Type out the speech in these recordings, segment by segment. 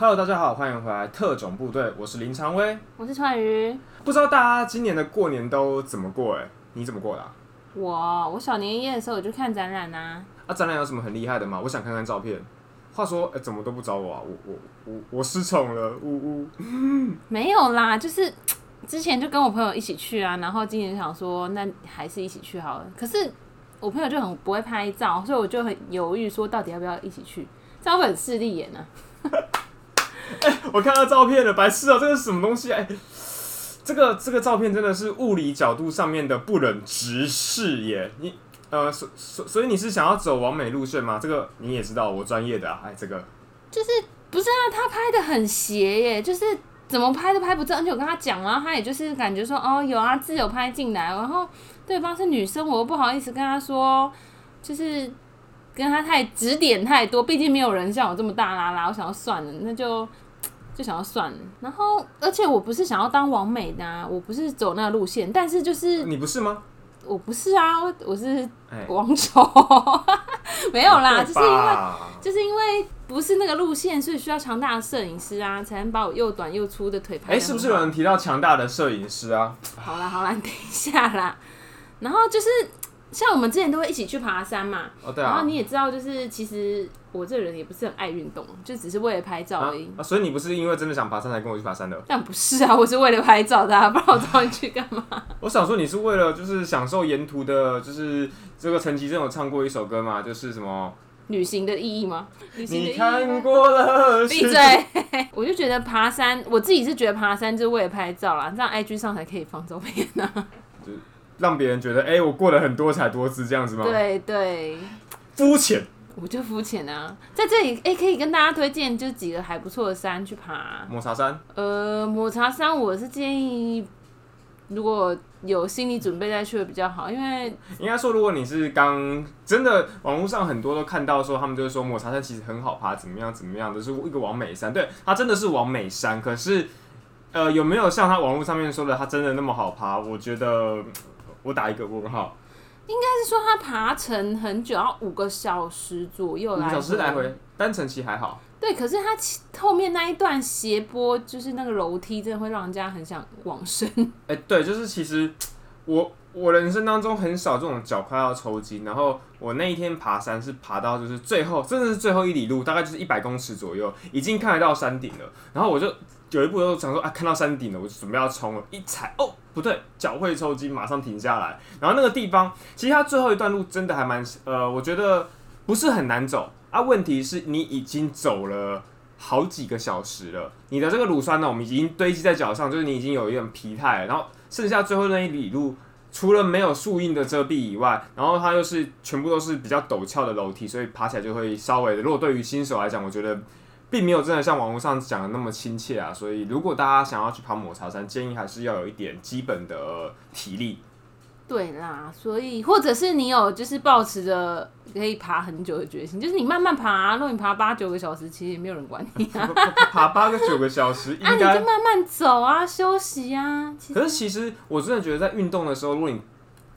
Hello，大家好，欢迎回来特种部队，我是林长威。我是川渝。不知道大家今年的过年都怎么过？哎，你怎么过的、啊？我我小年夜的时候我就看展览啊，啊，展览有什么很厉害的吗？我想看看照片。话说，哎、怎么都不找我啊？我我我我失宠了，呜呜。没有啦，就是之前就跟我朋友一起去啊，然后今年想说那还是一起去好了。可是我朋友就很不会拍照，所以我就很犹豫说到底要不要一起去，这样会很势利眼呢、啊。我看到照片了，白痴哦、这个是什么东西？哎、这个这个照片真的是物理角度上面的不忍直视耶！你呃，所所所以你是想要走完美路线吗？这个你也知道，我专业的啊。哎，这个就是不是啊，他拍的很斜耶，就是怎么拍都拍不正。而且我跟他讲，然后他也就是感觉说哦有啊，自由拍进来，然后对方是女生，我又不好意思跟他说，就是跟他太指点太多，毕竟没有人像我这么大啦啦。我想要算了，那就就想要算了。然后而且我不是想要当王美的、啊，我不是走那个路线，但是就是你不是吗？我不是啊，我是哎，王丑，没有啦，就是因为。就是因为不是那个路线，所以需要强大的摄影师啊，才能把我又短又粗的腿拍。哎、是不是有人？提到强大的摄影师啊？好啦好啦，你等一下啦。然后就是像我们之前都会一起去爬山嘛，哦，对啊然后，你也知道，就是其实我这人也不是很爱运动，就只是为了拍照啊而已。啊所以你不是因为真的想爬山才跟我去爬山的？但不是啊，我是为了拍照的、啊，不然我找你去干嘛？我想说你是为了就是享受沿途的，就是这个陈绮贞有唱过一首歌嘛，就是什么旅行的意义吗？旅行的意你义吗看过了，闭嘴！我就觉得爬山，我自己是觉得爬山就是为了拍照啦，这样 IG 上才可以放照片呢、让别人觉得哎、我过了很多彩多姿这样子吗？对对，肤浅。我就肤浅啊，在这里哎、可以跟大家推荐就几个还不错的山去爬。抹茶山，呃，抹茶山我是建议，如果有心理准备再去的比较好，因为应该说，如果你是刚真的，网络上很多都看到说，他们就是说抹茶山其实很好爬，怎么样怎么样的，是一个王美山。对，它真的是王美山，可是呃，有没有像他网络上面说的，它真的那么好爬？我觉得我打一个问号。应该是说他爬程很久，要五个小时左右。五个小时来回，单程其实还好。对，可是他其后面那一段斜坡，就是那个楼梯，真的会让人家很想往生。哎、对，就是其实我我人生当中很少这种脚快要抽筋，然后我那一天爬山是爬到就是最后，真的是最后一里路，大概就是一百公尺左右，已经看得到山顶了。然后我就有一步就想说啊，看到山顶了，我就准备要冲了，一踩哦不对，脚会抽筋，马上停下来。然后那个地方，其实它最后一段路真的还蛮呃，我觉得不是很难走啊。问题是你已经走了。好几个小时了，你的这个乳酸呢，我们已经堆积在脚上，就是你已经有一点疲态，然后剩下最后那一里路，除了没有树荫的遮蔽以外，然后它又是全部都是比较陡峭的楼梯，所以爬起来就会稍微的。如果对于新手来讲，我觉得并没有真的像网络上讲的那么亲切啊。所以如果大家想要去爬抹茶山，建议还是要有一点基本的体力。对啦，所以或者是你有就是保持着可以爬很久的决心，就是你慢慢爬，如果你爬八九个小时，其实也没有人管你啊。爬 爬八个九个小时应啊，你就慢慢走啊，休息啊。可是其实我真的觉得在运动的时候，如果你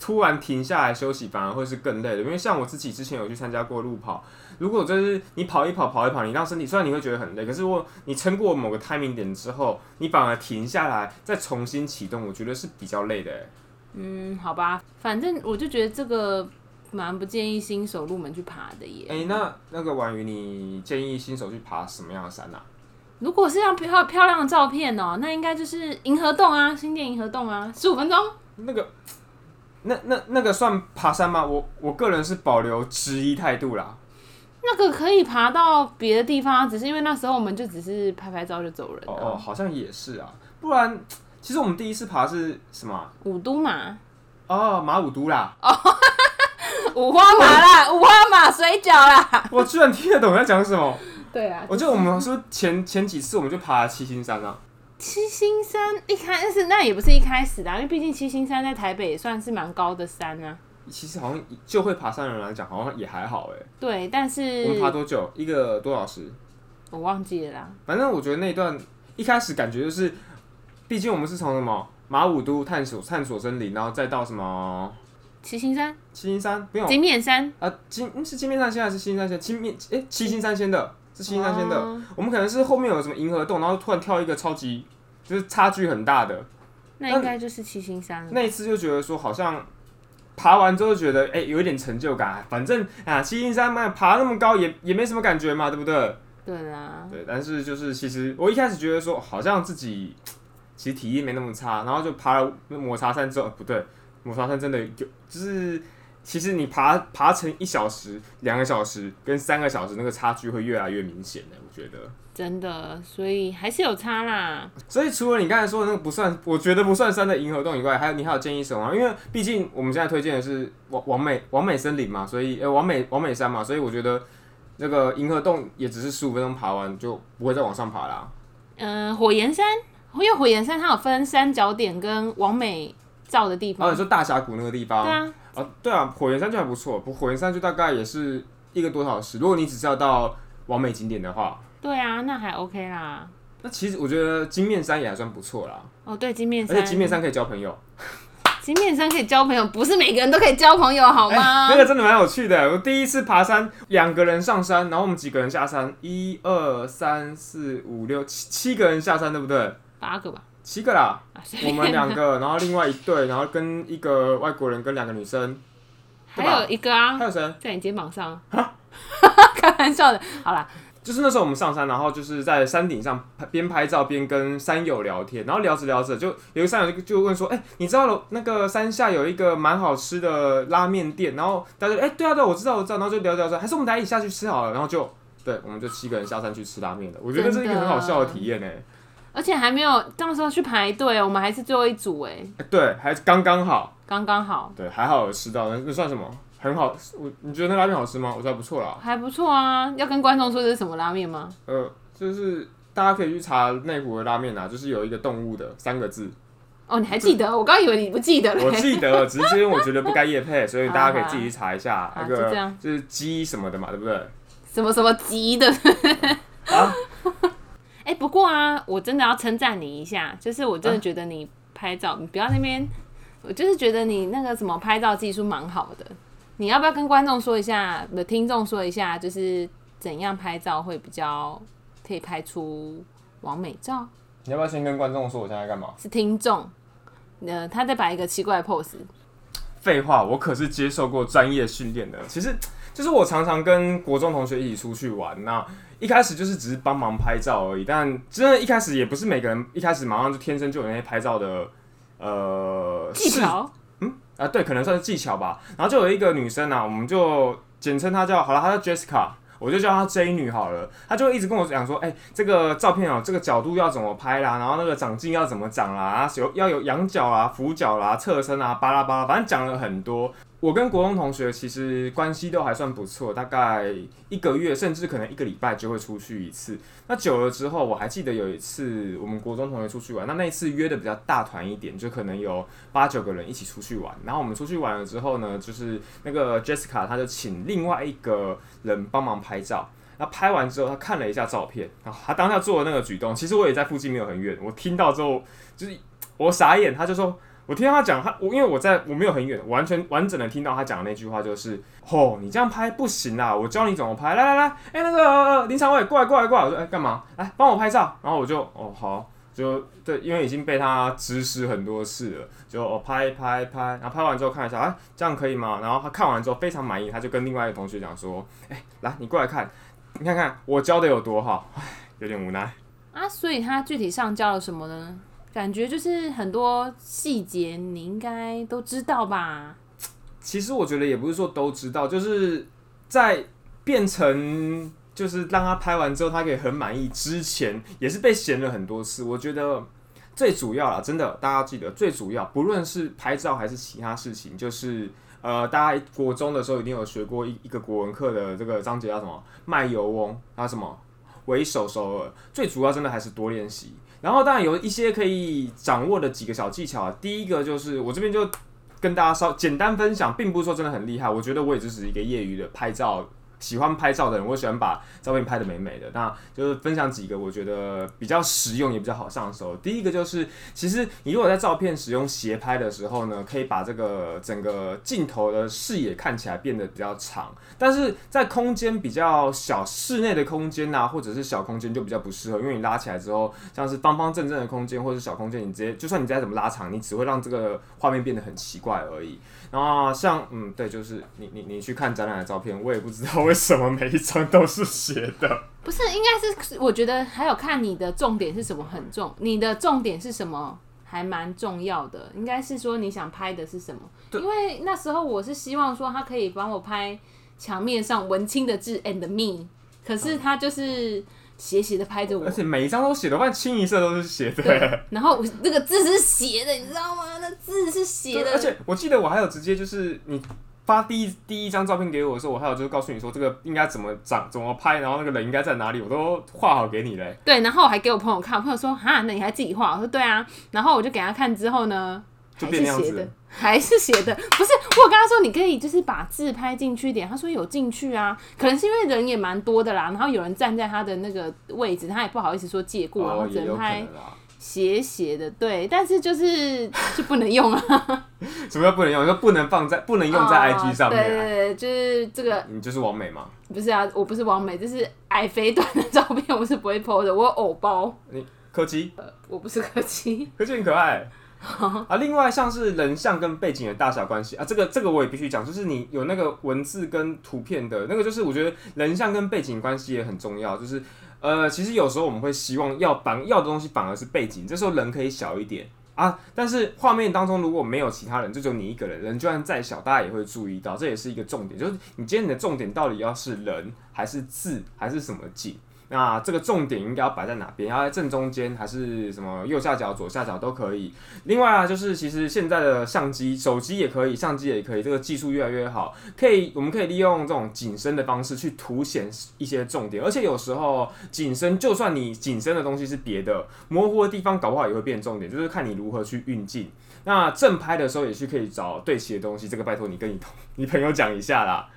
突然停下来休息，反而会是更累的。因为像我自己之前有去参加过路跑，如果就是你跑一跑跑一跑，你让身体虽然你会觉得很累，可是如果你撑过某个 timing 点之后，你反而停下来再重新启动，我觉得是比较累的欸。嗯，好吧，反正我就觉得这个蛮不建议新手入门去爬的耶。哎、那那个婉瑜，你建议新手去爬什么样的山啊？如果是要漂漂亮的照片哦、那应该就是银河洞啊，新店银河洞啊，十五分钟。那个，那那那个算爬山吗？我我个人是保留质疑态度啦。那个可以爬到别的地方，只是因为那时候我们就只是拍拍照就走人了。哦哦，好像也是啊。不然，其实我们第一次爬是什么啊？五都嘛，哦，马五都啦。哦 五花马啦，五花马水饺啦。我居然听得懂我在讲什么。对啊，我记得我们是不是前前几次我们就爬了七星山啊？七星山一开始那也不是一开始的啊、因为毕竟七星山在台北也算是蛮高的山啊。其实好像就会爬山的人来讲，好像也还好哎。对，但是我们爬多久？一个多小时。我忘记了啦。反正我觉得那一段一开始感觉就是，毕竟我们是从什么马武都探索探索森林，然后再到什么七星山、七星山，不用金面山，啊金嗯是金面山先还是七星山先？金面哎七星山先的，是七星山先的。哦我们可能是后面有什么银河洞，然后突然跳一个超级就是差距很大的，那应该就是七星山了。那一次就觉得说好像爬完之后觉得哎、有一点成就感，反正啊七星山嘛爬那么高也也没什么感觉嘛，对不对？对啦，对，但是就是其实我一开始觉得说好像自己其实体力没那么差，然后就爬了抹茶山之后，呃不对，抹茶山真的有就是。其实你爬爬成一小时、两个小时跟三个小时，那个差距会越来越明显的，我觉得。真的，所以还是有差啦。所以除了你刚才说的那个不算，我觉得不算山的银河洞以外，还有你还有建议什么吗？因为毕竟我们现在推荐的是王王美王美森林嘛，所以呃王美王美山嘛，所以我觉得那个银河洞也只是十五分钟爬完就不会再往上爬啦。嗯、火焰山，因为火焰山它有分三角点跟王美照的地哦，方。你说大峡谷那个地方，对啊，啊，对啊，火焰山就还不错，不火焰山就大概也是一个多小时。如果你只是要到完美景点的话，对啊，那还 OK 啦。那其实我觉得金面山也还算不错啦，哦，对，金面山而山，且金面山可以交朋友。金面山可以交朋友，不是每个人都可以交朋友，好哎、吗？那个真的蛮有趣的。我第一次爬山，两个人上山，然后我们几个人下山，一二三四五六七七个人下山，对不对？八个吧，七个啦，啊，我们两个，然后另外一对，然后跟一个外国人跟两个女生，还有一个啊还，有谁？在你肩膀上。开玩笑的，好啦，就是那时候我们上山，然后就是在山顶上拍边拍照边跟山友聊天，然后聊着聊着，就有一个山友就就问说：“哎、你知道了那个山下有一个蛮好吃的拉面店？”然后大家就：“哎、对啊对啊，我知道我知道。”然后就聊着聊着，还是我们大家一起下去吃好了。然后就对，我们就七个人下山去吃拉面了。我觉得这是一个很好笑的体验呢、而且还没有到时候去排队，我们还是最后一组哎，哎对，还刚刚好，刚刚好，对，还好有吃到，那那算什么？很好，我你觉得那拉面好吃吗？我觉得还不错啦。还不错啊。要跟观众说这是什么拉面吗？呃，就是大家可以去查内湖的拉面啊，就是有一个动物的三个字。哦，你还记得？我刚以为你不记得了我。记得，只是因为我觉得不该夜配，所以大家可以自己去查一下那个就是鸡什么的嘛，对不对？什么什么鸡的。啊，哎、不过啊，我真的要称赞你一下，就是我真的觉得你拍照，你不要那边，我就是觉得你那个什么拍照技术蛮好的。你要不要跟观众说一下，的听众说一下，就是怎样拍照会比较可以拍出完美照？你要不要先跟观众说我现在在干嘛？是听众，呃，他在摆一个奇怪的 pose，废话，我可是接受过专业训练的。其实就是我常常跟国中同学一起出去玩，那一开始就是只是帮忙拍照而已，但真的一开始也不是每个人一开始马上就天生就有那些拍照的呃技巧嗯啊，对，可能算是技巧吧。然后就有一个女生啊，我们就简称她叫好了，她叫 Jessica，我就叫她 J 女好了。她就一直跟我讲说，哎、这个照片哦、这个角度要怎么拍啦，然后那个长镜要怎么长啦，啊有要有仰角啦、俯角啦、侧身啊，巴拉巴拉，反正讲了很多。我跟国中同学其实关系都还算不错，大概一个月甚至可能一个礼拜就会出去一次。那久了之后，我还记得有一次我们国中同学出去玩，那那一次约的比较大团一点，就可能有八九个人一起出去玩。然后我们出去玩了之后呢，就是那个 Jessica 她就请另外一个人帮忙拍照。那拍完之后，她看了一下照片，然后她当下做的那个举动，其实我也在附近没有很远，我听到之后就是我傻眼，她就说。我听到他讲，他我因为我在我没有很远，完全完整的听到他讲的那句话就是，哦，你这样拍不行啦，我教你怎么拍，来来来，哎、那个、林长伟过来过来过来，我说哎干、嘛？来帮我拍照，然后我就哦好，就对，因为已经被他指使很多次了，就哦拍拍拍，然后拍完之后看一下，哎、这样可以吗？然后他看完之后非常满意，他就跟另外一个同学讲说，哎、来你过来看，你看看我教的有多好，唉，有点无奈。啊，所以他具体上教了什么呢？感觉就是很多细节你应该都知道吧？其实我觉得也不是说都知道，就是在变成就是让他拍完之后，他可以很满意之前，也是被嫌了很多次。我觉得最主要了，真的大家记得最主要，不论是拍照还是其他事情，就是呃，大家国中的时候一定有学过一一个国文课的这个章节叫什么卖油翁，还有什么为手首尔，最主要真的还是多练习。然后当然有一些可以掌握的几个小技巧啊，第一个就是我这边就跟大家稍简单分享，并不是说真的很厉害，我觉得我也只是一个业余的拍照喜欢拍照的人，我喜欢把照片拍的美美的。那就是分享几个我觉得比较实用也比较好上手。第一个就是，其实你如果在照片使用斜拍的时候呢，可以把这个整个镜头的视野看起来变得比较长，但是在空间比较小、室内的空间呐、或者是小空间就比较不适合，因为你拉起来之后，像是方方正正的空间或者是小空间，你直接就算你再怎么拉长，你只会让这个画面变得很奇怪而已。然后像嗯，对，就是你你你去看展览的照片，我也不知道为什么每一张都是斜的。不是，应该是我觉得还有看你的重点是什么很重，你的重点是什么还蛮重要的。应该是说你想拍的是什么，因为那时候我是希望说他可以帮我拍墙面上文青的字 and me，可是他就是斜斜的拍着我而，且每一张都斜的，我看清一色都是斜的。对，然后我那个字是斜的，你知道吗？那字是斜，的，而且我记得我还有直接就是你发第一第一张照片给我的时候，我还有就是告诉你说这个应该怎么长、怎么拍，然后那个人应该在哪里，我都画好给你嘞。对，然后我还给我朋友看，我朋友说哈，那你还自己画？我说对啊，然后我就给他看之后呢，就还变那样子还是斜的，不是我有跟他说你可以就是把字拍进去一点，他说有进去啊，可能是因为人也蛮多的啦，然后有人站在他的那个位置，他也不好意思说借过，然后哦，只能拍。斜斜的，对，但是就是就不能用啊，什么叫不能用？就不能放在不能用在 IG 上面、哦对对啊。对，就是这个你就是王美吗？不是啊，我不是王美，这是矮肥短的照片，我是不会 PO 的，我有偶包，你柯基，我不是柯基。柯基很可爱。啊，另外像是人像跟背景的大小关系啊，这个这个我也必须讲，就是你有那个文字跟图片的那个，就是我觉得人像跟背景关系也很重要。就是呃，其实有时候我们会希望要反要的东西反而是背景，这时候人可以小一点啊，但是画面当中如果没有其他人，就只有你一个人，人就算再小，大家也会注意到，这也是一个重点。就是你今天你的重点到底要是人还是字还是什么景？那这个重点应该要摆在哪边？要在正中间还是什么右下角、左下角都可以。另外啊，就是其实现在的相机、手机也可以，相机也可以，这个技术越来越好，可以我们可以利用这种景深的方式去凸显一些重点，而且有时候景深就算你景深的东西是别的，模糊的地方搞不好也会变重点，就是看你如何去运镜。那正拍的时候也是可以找对齐的东西，这个拜托你跟你同你朋友讲一下啦。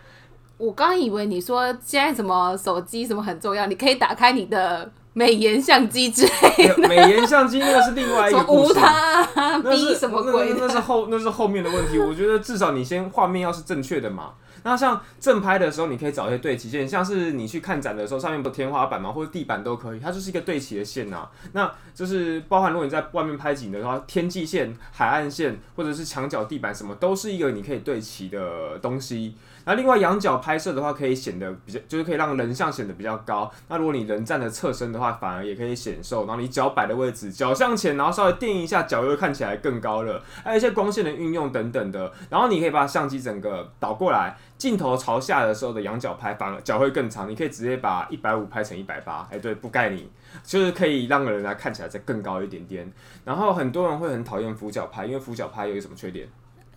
我刚以为你说现在什么手机什么很重要，你可以打开你的美颜相机之类的，美颜相机那个是另外一个无 个故事。他啊、那是 B 什么鬼的，那是后那是后面的问题。我觉得至少你先画面要是正确的嘛。那像正拍的时候，你可以找一些对齐线，像是你去看展的时候，上面不是天花板嘛，或者地板都可以，它就是一个对齐的线呐、那就是包含如果你在外面拍景的话，天际线、海岸线或者是墙角、地板什么，都是一个你可以对齐的东西。那另外仰角拍摄的话，可以显得比较，就是可以让人像显得比较高。那如果你人站的侧身的话，反而也可以显瘦。然后你脚摆的位置，脚向前，然后稍微垫一下，脚又看起来更高了。还有一些光线的运用等等的。然后你可以把相机整个倒过来，镜头朝下的时候的仰角拍，反而脚会更长。你可以直接把一百五拍成一百八，哎，对，不盖你，就是可以让个人来看起来再更高一点点。然后很多人会很讨厌俯角拍，因为俯角拍有什么缺点？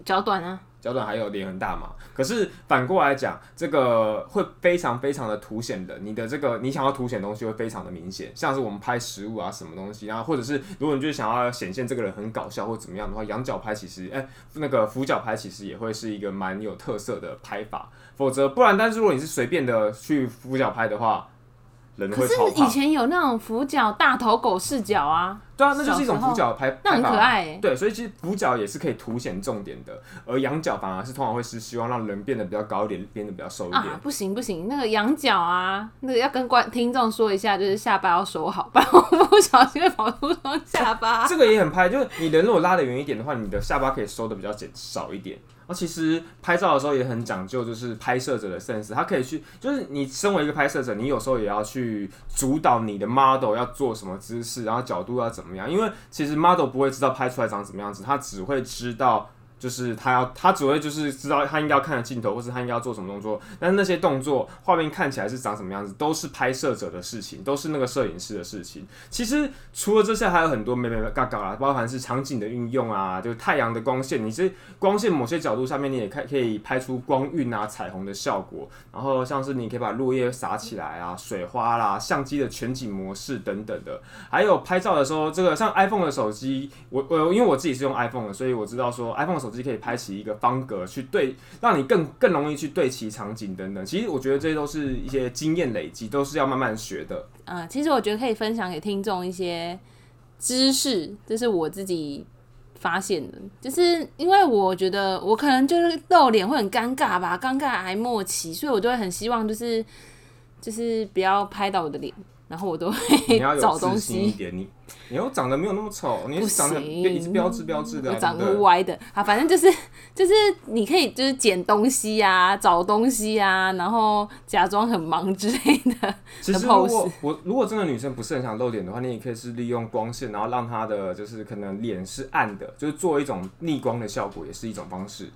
脚短啊，脚短还有脸很大嘛。可是反过来讲，这个会非常非常的凸显的，你的这个你想要凸显的东西会非常的明显，像是我们拍食物啊什么东西，然后或者是如果你就是想要显现这个人很搞笑或怎么样的话，仰角拍其实哎、那个俯角拍其实也会是一个蛮有特色的拍法，否则不然，但是如果你是随便的去俯角拍的话，人可是会超胖。以前有那种俯角大头狗视角啊，对啊，那就是一种俯角拍，那很可爱欸对，所以其实俯角也是可以凸显重点的，而仰角反而是通常会是希望让人变得比较高一点，变得比较瘦一点。啊，不行不行，那个仰角啊，那个要跟观听众说一下，就是下巴要收好，不然我不小心会跑出双下巴。这个也很拍，就是你人如果拉得远一点的话，你的下巴可以收的比较减少一点。那其实拍照的时候也很讲究，就是拍摄者的 sense，他可以去，就是你身为一个拍摄者，你有时候也要去主导你的 model 要做什么姿势，然后角度要怎么样，因为其实 model 不会知道拍出来长什么样子，他只会知道。就是他要，他只会就是知道他应该要看的镜头，或是他应该要做什么动作。但是那些动作画面看起来是长什么样子，都是拍摄者的事情，都是那个摄影师的事情。其实除了这些，还有很多美美嘎嘎啊，包含是场景的运用啊，就是太阳的光线，你是光线某些角度下面，你也可可以拍出光晕啊、彩虹的效果。然后像是你可以把落叶撒起来啊、水花啦、相机的全景模式等等的。还有拍照的时候，这个像 iPhone 的手机，我我因为我自己是用 iPhone 的，所以我知道说 iPhone 的手手机可以拍起一个方格，去对，让你更更容易去对齐场景等等。其实我觉得这些都是一些经验累积，都是要慢慢学的。嗯，其实我觉得可以分享给听众一些知识，这是我自己发现的，就是因为我觉得我可能就是露脸会很尴尬吧，尴尬还莫及，所以我就会很希望就是就是不要拍到我的脸，然后我都会你要有 找东自信一西。点，你你又长得没有那么丑，你不长得行也是标致标致的啊、我长得歪的，好，反正就是就是你可以就是捡东西啊，找东西啊，然后假装很忙之类的。的其实如果我如果真的女生不是很想露脸的话，你也可以是利用光线，然后让她的就是可能脸是暗的，就是做一种逆光的效果，也是一种方式。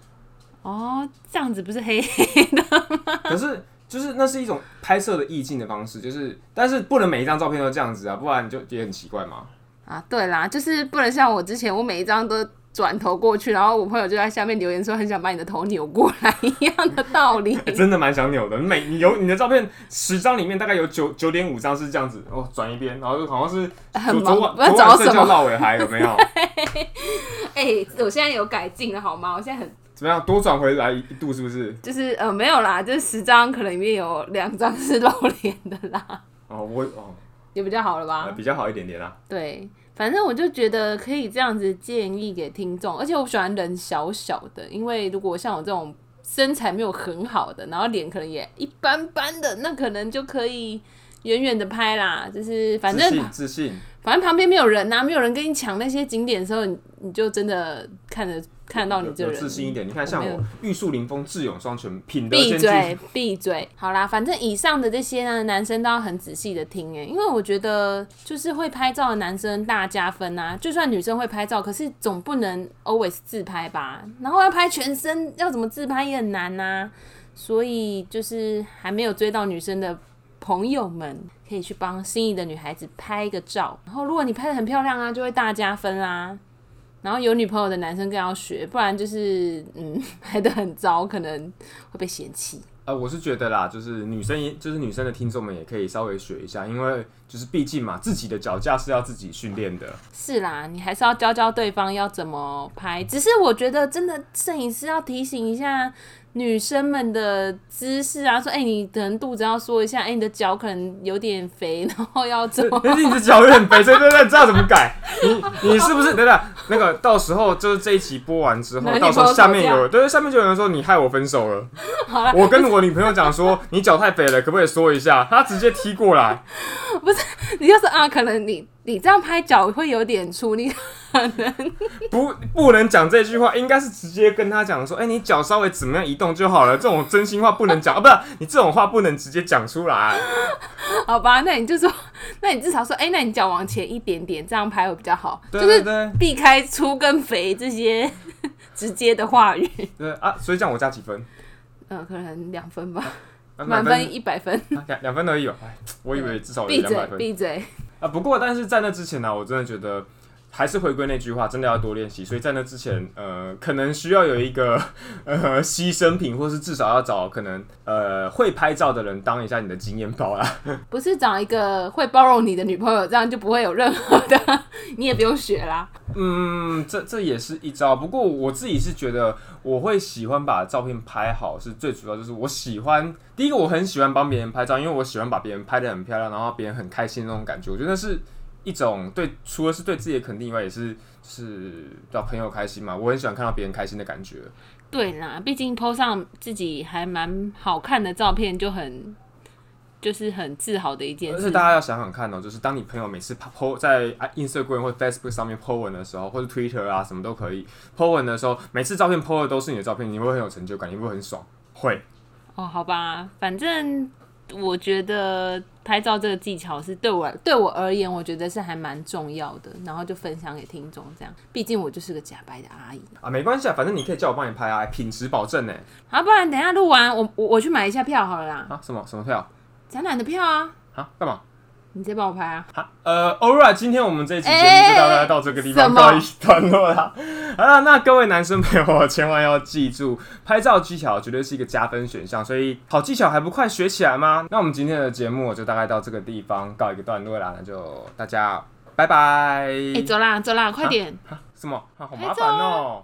哦，这样子不是黑黑的吗 可是就是那是一种拍摄的意境的方式，就是但是不能每一张照片都这样子啊，不然就也很奇怪嘛。啊？对啦，就是不能像我之前，我每一张都转头过去，然后我朋友就在下面留言说很想把你的头扭过来一样的道理。欸 真的蛮想扭的。每你有你的照片十张里面大概有九九点五张是这样子哦，转一边，然后就好像是很昨昨晚忙不知道昨晚睡找什么觉闹尾还有没有？哎、我现在有改进了好吗？我现在很怎么样？多转回来一度是不是？就是呃没有啦，就是十张可能里面有两张是露脸的啦，哦，我哦、也比较好了吧呃？比较好一点点啦。对，反正我就觉得可以这样子建议给听众，而且我喜欢人小小的，因为如果像我这种身材没有很好的，然后脸可能也一般般的，那可能就可以远远的拍啦，就是反正自信自信，反正旁边没有人呐、啊没有人跟你抢那些景点的时候，你你就真的看着看到你这个人自信一点。你看，像我玉树临风、智勇双全，品德闭。嘴，闭嘴！好啦，反正以上的这些呢，男生都要很仔细的听哎，因为我觉得就是会拍照的男生大加分啊。就算女生会拍照，可是总不能 always 自拍吧？然后要拍全身，要怎么自拍也很难呐、所以就是还没有追到女生的朋友们，可以去帮心仪的女孩子拍一个照。然后如果你拍的很漂亮啊，就会大加分啦。然后有女朋友的男生更要学，不然就是嗯拍的很糟，可能会被嫌弃。呃，我是觉得啦，就是女生也，就是女生的听众们也可以稍微学一下，因为就是毕竟嘛，自己的脚架是要自己训练的。是啦，你还是要教教对方要怎么拍。只是我觉得真的摄影师要提醒一下女生们的姿势啊，说哎、你可能肚子要缩一下，哎、你的脚可能有点肥，然后要怎么？但是你的脚有点肥，对对对，知道怎么改？你你是不是？等等，那个到时候就是这一期播完之后，到时候下面有对下面就有人说你害我分手了。好了，我跟我女朋友讲说你脚太肥了，可不可以缩一下？她直接踢过来。你就是啊，可能你你这样拍脚会有点粗，你可 能不不能讲这句话，应该是直接跟他讲说，哎、你脚稍微怎么样移动就好了。这种真心话不能讲啊，不是你这种话不能直接讲出来。好吧？那你就说，那你至少说，哎、那你脚往前一点点，这样拍会比较好，对就是避开粗跟肥这些直接的话语。对啊，所以这样我加几分？嗯，可能两分吧，啊满分一百分。啊两两分而已我以为至少有两百，分闭嘴。啊。不过，但是在那之前呢、我真的觉得还是回归那句话，真的要多练习。所以在那之前，呃，可能需要有一个 呃牺牲品，或是至少要找可能呃会拍照的人当一下你的经验包啦。不是找一个会包容你的女朋友，这样就不会有任何的，你也不用学啦。嗯，这这也是一招。不过我自己是觉得，我会喜欢把照片拍好，是最主要就是我喜欢第一个，我很喜欢帮别人拍照，因为我喜欢把别人拍的很漂亮，然后别人很开心那种感觉。我觉得是一种对，除了是对自己的肯定以外，也是是让朋友开心嘛。我很喜欢看到别人开心的感觉。对啦，毕竟 PO 上自己还蛮好看的照片，就很就是很自豪的一件事而且大。家要想想看哦，就是当你朋友每次 po 在 Instagram 或 Facebook 上面 po 文的时候，或者 Twitter 啊什么都可以 po 文的时候，每次照片 po 的都是你的照片，你会很有成就感，你会很爽。会，哦，好吧，反正我觉得拍照这个技巧是对我对我而言，我觉得是还蛮重要的，然后就分享给听众这样。毕竟我就是个假白的阿姨。啊，没关系啊，反正你可以叫我帮你拍啊，品质保证呢。好，不然等一下录完，我我我去买一下票好了啦，啊，什么什么票展览的票啊，啊？干嘛？你直接帮我拍啊。好，呃，Alright，今天我们这一期节目就大概到这个地方什么告一段落啦。好了，那各位男生朋友千万要记住，拍照技巧绝对是一个加分选项，所以好技巧还不快学起来吗？那我们今天的节目就大概到这个地方告一个段落啦，那就大家拜拜。哎、走啦走啦，快点。什么？啊好麻烦哦、